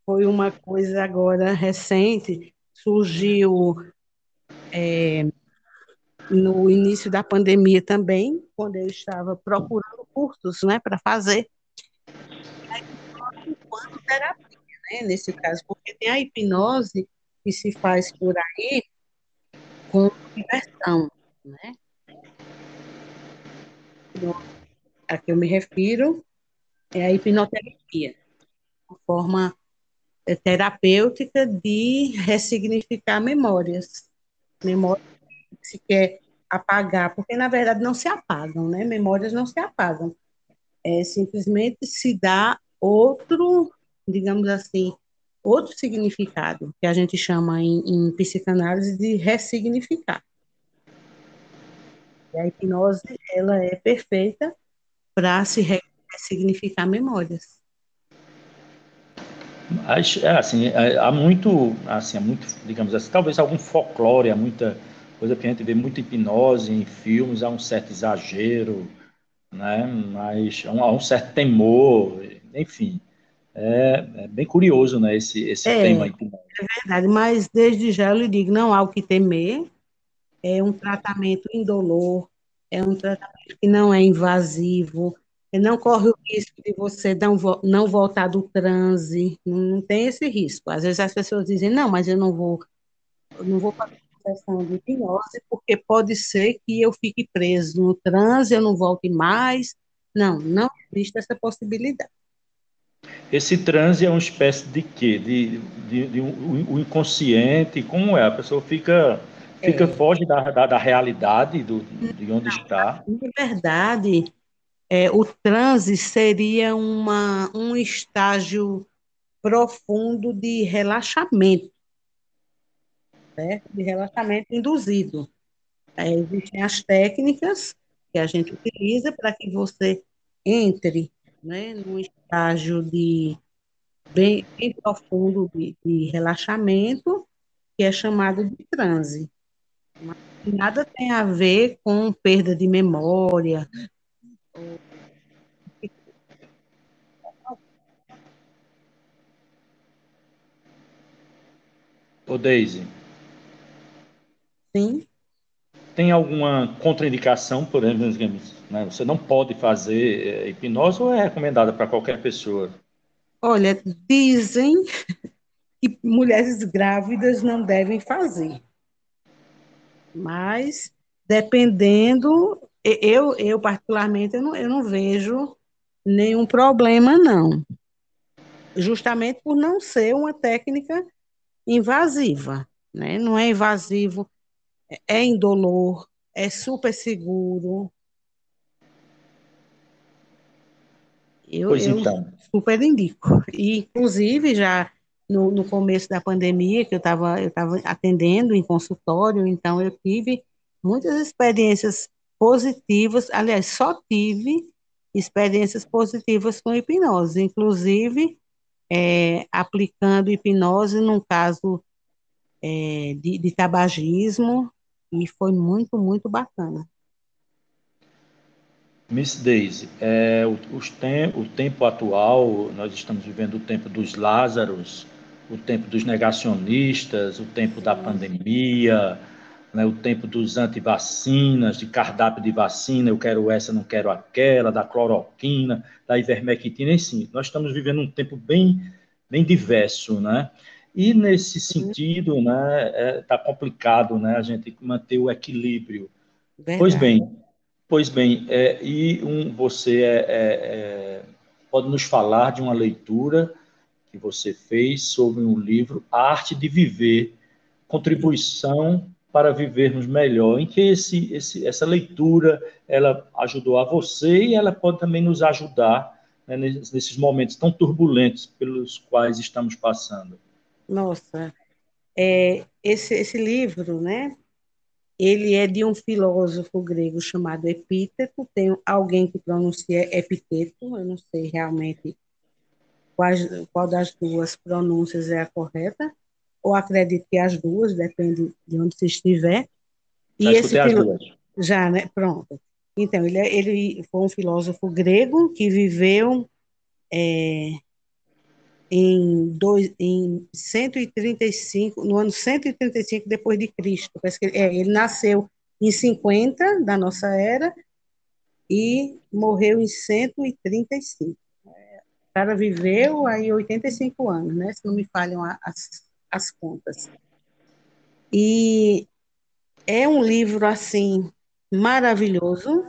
foi uma coisa agora recente, surgiu é, no início da pandemia também, quando eu estava procurando cursos né, para fazer. Enquanto terapia, né, nesse caso, porque tem a hipnose que se faz por aí com diversão, né? A que eu me refiro é a hipnoterapia forma é, terapêutica de ressignificar memórias. Memórias que se quer apagar, porque na verdade não se apagam, né? Memórias não se apagam. É, simplesmente se dá outro, digamos assim, outro significado, que a gente chama em, em psicanálise de ressignificar. E a hipnose, ela é perfeita para se ressignificar memórias. É, assim, é, há muito, assim, há muito, digamos assim, talvez algum folclore, há muita coisa que a gente vê muita hipnose em filmes, há um certo exagero, né? Mas há um, há um certo temor, enfim. É, é, bem curioso, né, esse, esse é, tema. É verdade, mas desde já eu lhe digo, não há o que temer, é um tratamento indolor, é um tratamento que não é invasivo, não corre o risco de você não, não voltar do transe, não tem esse risco. Às vezes as pessoas dizem, não, mas eu não vou, eu não vou fazer sessão de hipnose, porque pode ser que eu fique preso no transe, eu não volte mais. Não, não existe essa possibilidade. Esse transe é uma espécie de quê? De, de, de um, o inconsciente, como é? A pessoa fica, fica é. foge da, da, da realidade do, de onde está. Na verdade, é, o transe seria uma, um estágio profundo de relaxamento, de relaxamento induzido. É, existem as técnicas que a gente utiliza para que você entre né, num estágio de bem, bem profundo de, de, relaxamento, que é chamado de transe. Mas nada tem a ver com perda de memória. Ô Daisy. Sim. Tem alguma contraindicação, por exemplo, né? você não pode fazer é, hipnose ou é recomendada para qualquer pessoa? Olha, dizem que mulheres grávidas não devem fazer. Mas, dependendo, eu, eu particularmente, eu não, eu não vejo nenhum problema, não. Justamente por não ser uma técnica invasiva, né? Não é invasivo é indolor, é super seguro. Eu, pois eu então. super indico. E, inclusive, já no, no começo da pandemia, que eu estava eu tava atendendo em consultório, então eu tive muitas experiências positivas, aliás, só tive experiências positivas com hipnose, inclusive é, aplicando hipnose num caso é, de, de tabagismo, e foi muito, muito bacana. Miss Daisy, é, o, tem, o tempo atual, nós estamos vivendo o tempo dos Lázaros, o tempo dos negacionistas, o tempo da pandemia, né, o tempo dos antivacinas, de cardápio de vacina, eu quero essa, não quero aquela, da cloroquina, da ivermectina, enfim, nós estamos vivendo um tempo bem, bem diverso, né? E nesse sentido, né, está é, tá complicado, né, a gente manter o equilíbrio. Verdade. Pois bem, pois bem, é, e um, você é, é, é, pode nos falar de uma leitura que você fez sobre um livro, A Arte de Viver, contribuição para vivermos melhor, em que esse, esse, essa leitura ela ajudou a você e ela pode também nos ajudar né, nesses momentos tão turbulentos pelos quais estamos passando. Nossa, é, esse, esse livro, né? Ele é de um filósofo grego chamado Epíteto. Tem alguém que pronuncia Epiteto, eu não sei realmente qual, qual das duas pronúncias é a correta, ou acredito que as duas, depende de onde você estiver. E Já esse duas. Já, né? Pronto. Então, ele, é, ele foi um filósofo grego que viveu é, em, dois, em 135, no ano 135 depois de Cristo. É, ele nasceu em 50 da nossa era e morreu em 135. O cara viveu aí 85 anos, né? Se não me falham as, as contas. E é um livro assim maravilhoso,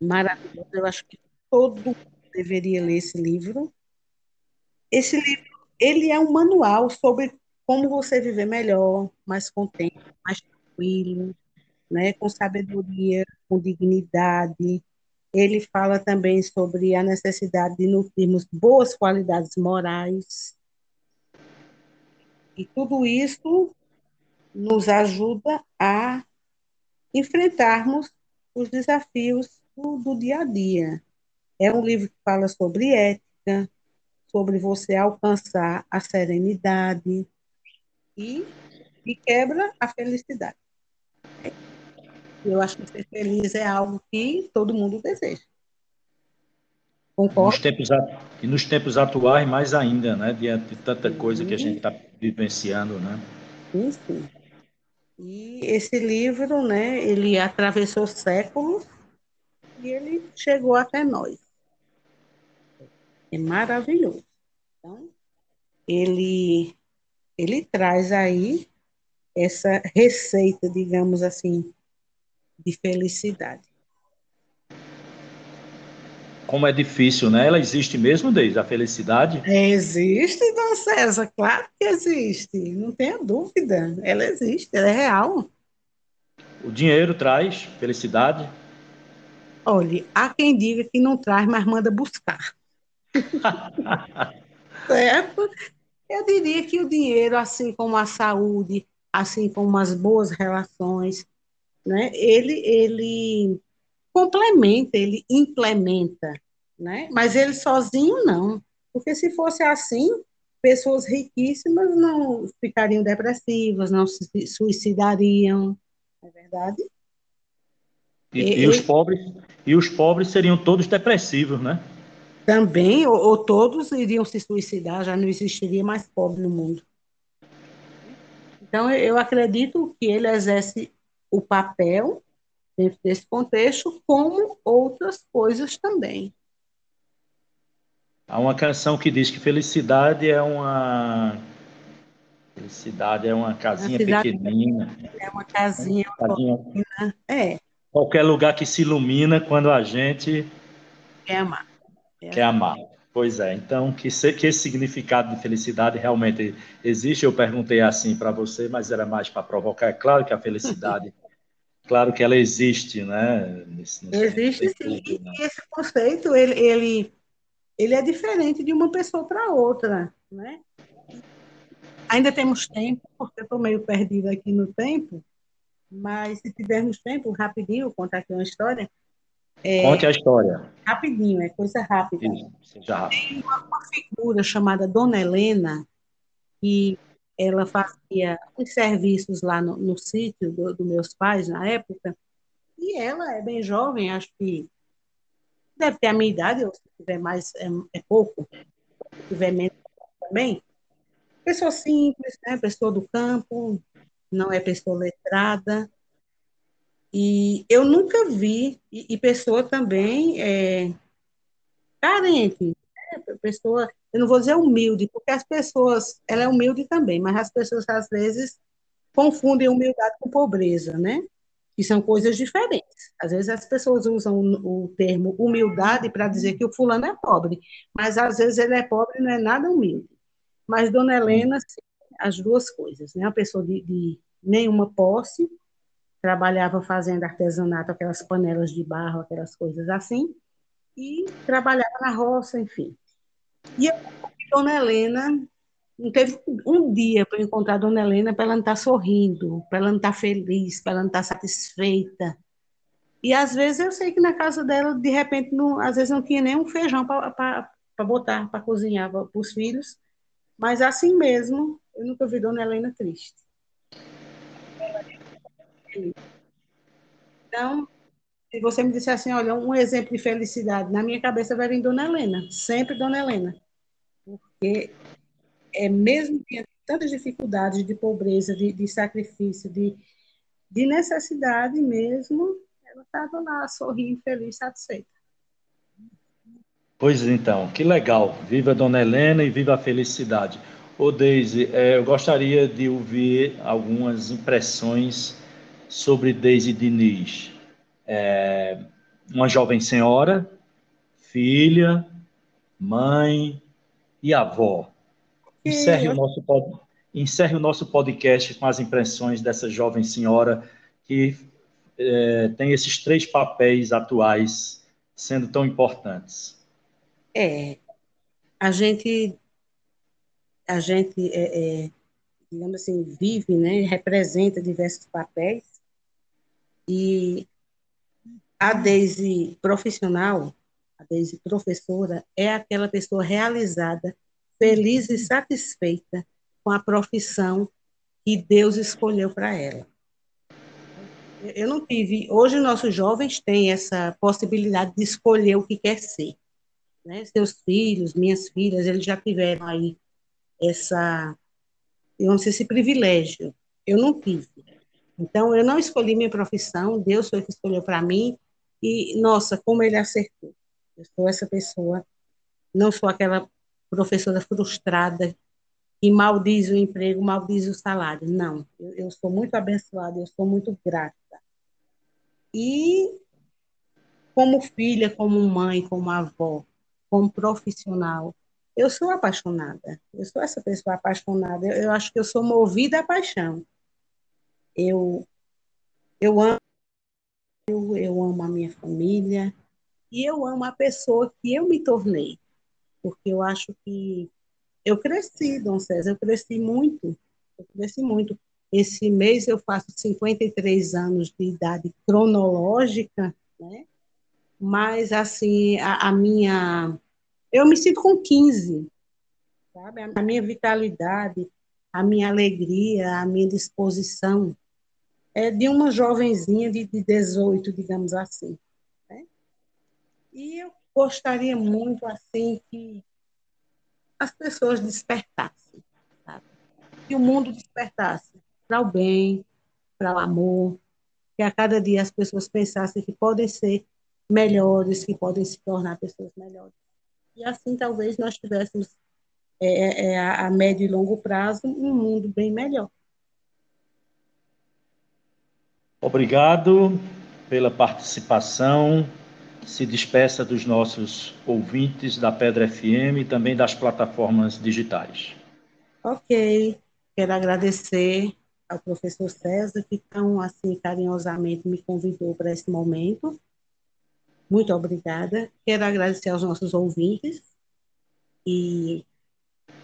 maravilhoso. Eu acho que todo mundo deveria ler esse livro esse livro, ele é um manual sobre como você viver melhor, mais contente, mais tranquilo, né, com sabedoria, com dignidade. Ele fala também sobre a necessidade de nutrirmos boas qualidades morais. E tudo isso nos ajuda a enfrentarmos os desafios do, do dia a dia. É um livro que fala sobre ética, sobre você alcançar a serenidade e, e quebra a felicidade. Eu acho que ser feliz é algo que todo mundo deseja. Concordo? Nos tempos, e nos tempos atuais, mais ainda, né? Diante de tanta coisa que a gente está vivenciando, né? Sim, sim. E esse livro, né, ele atravessou séculos e ele chegou até nós. É maravilhoso. Então, ele, ele traz aí essa receita, digamos assim, de felicidade. Como é difícil, né? Ela existe mesmo, desde a felicidade? Existe, Dona César, claro que existe, não tenha dúvida. Ela existe, ela é real. O dinheiro traz felicidade? Olhe, há quem diga que não traz, mas manda buscar. (laughs) certo? Eu diria que o dinheiro, assim como a saúde, assim como as boas relações, né? Ele, ele complementa, ele implementa, né? Mas ele sozinho não, porque se fosse assim, pessoas riquíssimas não ficariam depressivas, não se suicidariam, não é verdade? E, e, e, os pobres e os pobres seriam todos depressivos, né? Também, ou, ou todos iriam se suicidar, já não existiria mais pobre no mundo. Então, eu acredito que ele exerce o papel dentro desse contexto, como outras coisas também. Há uma canção que diz que felicidade é uma felicidade é uma casinha pequenina. É uma casinha, uma casinha é. Qualquer lugar que se ilumina quando a gente quer amar. É. Quer amar. Pois é, então que, que esse significado de felicidade realmente existe. Eu perguntei assim para você, mas era mais para provocar. É claro que a felicidade, (laughs) claro que ela existe, né? Nesse, nesse existe sim. Tudo, né? E esse conceito, ele, ele, ele é diferente de uma pessoa para outra, né? Ainda temos tempo, porque eu estou meio perdida aqui no tempo, mas se tivermos tempo, rapidinho, contar aqui uma história. É, Conte a história. Rapidinho, é coisa rápida. Isso, já. Tem uma, uma, figura chamada Dona Helena, que ela fazia os serviços lá no, no sítio dos do meus pais na época, e ela é bem jovem, acho que deve ter a minha idade, ou se tiver mais, é, é pouco, se tiver menos também. Pessoa simples, né? pessoa do campo, não é pessoa letrada, e eu nunca vi, e, e pessoa também é, carente, né? pessoa, eu não vou dizer humilde, porque as pessoas, ela é humilde também, mas as pessoas às vezes confundem humildade com pobreza, né? Que são coisas diferentes. Às vezes as pessoas usam o, termo humildade para dizer que o fulano é pobre, mas às vezes ele é pobre e não é nada humilde. Mas Dona Helena, sim, as duas coisas, né? Uma pessoa de, de nenhuma posse, trabalhava fazendo artesanato, aquelas panelas de barro, aquelas coisas assim, e trabalhava na roça, enfim. E eu, Dona Helena, não teve um dia para encontrar a Dona Helena para ela não estar tá sorrindo, para ela não estar tá feliz, para ela não estar tá satisfeita. E às vezes eu sei que na casa dela, de repente, não, às vezes não tinha nem um feijão para botar, para cozinhar para os filhos, mas assim mesmo, eu nunca vi Dona Helena triste. Então, se você me disser assim, olha, um exemplo de felicidade, na minha cabeça vai vir Dona Helena, sempre Dona Helena. Porque é mesmo de tantas dificuldades de pobreza, de, de sacrifício, de, de necessidade mesmo, ela estava lá sorrindo, feliz, satisfeita. Pois então, que legal. Viva Dona Helena e viva a felicidade. Ô Deise, é, eu gostaria de ouvir algumas impressões sobre Daisy Diniz. É, uma jovem senhora, filha, mãe e avó. Encerre o, nosso, encerre o nosso podcast com as impressões dessa jovem senhora que é, tem esses três papéis atuais sendo tão importantes. É, a gente, a gente, é, é, digamos assim, vive, né, representa diversos papéis e a Daisy profissional, a Daisy professora, é aquela pessoa realizada, feliz e satisfeita com a profissão que Deus escolheu para ela. Eu não tive. Hoje, nossos jovens têm essa possibilidade de escolher o que quer ser. Né? Seus filhos, minhas filhas, eles já tiveram aí essa, eu não sei se privilégio. Eu não tive. Então, eu não escolhi minha profissão, Deus foi que escolheu para mim, e, nossa, como ele acertou. Eu sou essa pessoa, não sou aquela professora frustrada que maldiz o emprego, maldiz o salário. Não, eu, eu sou muito abençoada, eu sou muito grata. E, como filha, como mãe, como avó, como profissional, eu sou apaixonada. Eu sou essa pessoa apaixonada. Eu, eu acho que eu sou movida à paixão. Eu, eu amo, eu, eu amo a minha família e eu amo a pessoa que eu me tornei. Porque eu acho que eu cresci, Dom César, eu cresci muito. Eu cresci muito. Esse mês eu faço 53 anos de idade cronológica, né? Mas, assim, a, a minha eu me sinto com 15, sabe? A minha vitalidade, a minha alegria, a minha disposição é de uma jovenzinha de, de 18, digamos assim. Né? E eu gostaria muito, assim, que as pessoas despertassem, sabe? Que o mundo despertasse para o bem, para o amor, que a cada dia as pessoas pensassem que podem ser melhores, que podem se tornar pessoas melhores e assim talvez nós tivéssemos é, é, é, a médio e longo prazo um mundo bem melhor. Obrigado pela participação. Se despeça dos nossos ouvintes da Pedra FM e também das plataformas digitais. Ok, quero agradecer ao professor César, que tão assim carinhosamente me convidou para esse momento. Muito obrigada. Quero agradecer aos nossos ouvintes e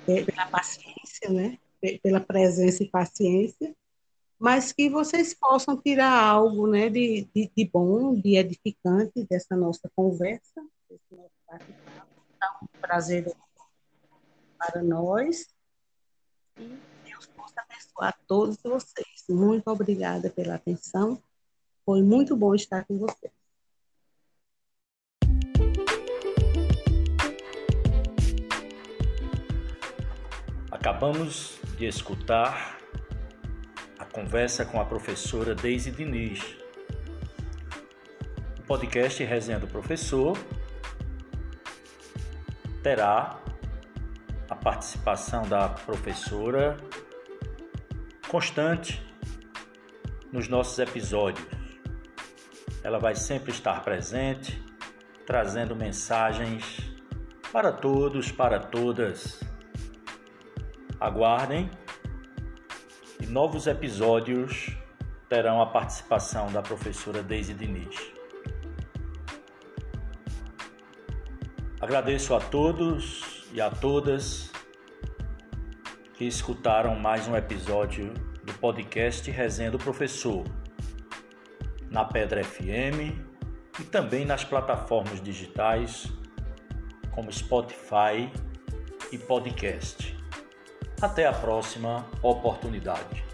é, pela paciência, né? Pela presença e paciência, mas que vocês possam tirar algo, né, de, de, de bom, de edificante dessa nossa conversa, desse nosso. Tá um prazer para nós. E Deus possa abençoar todos vocês. Muito obrigada pela atenção. Foi muito bom estar com vocês. Acabamos de escutar conversa com a professora Deise Diniz. O podcast Resenha do Professor terá a participação da professora constante nos nossos episódios. Ela vai sempre estar presente, trazendo mensagens para todos, para todas Aguardem novos episódios terão a participação da professora Deise Diniz. Agradeço a todos e a todas que escutaram mais um episódio do podcast Resenha do Professor na Pedra FM e também nas plataformas digitais como Spotify e podcast. Até a próxima oportunidade.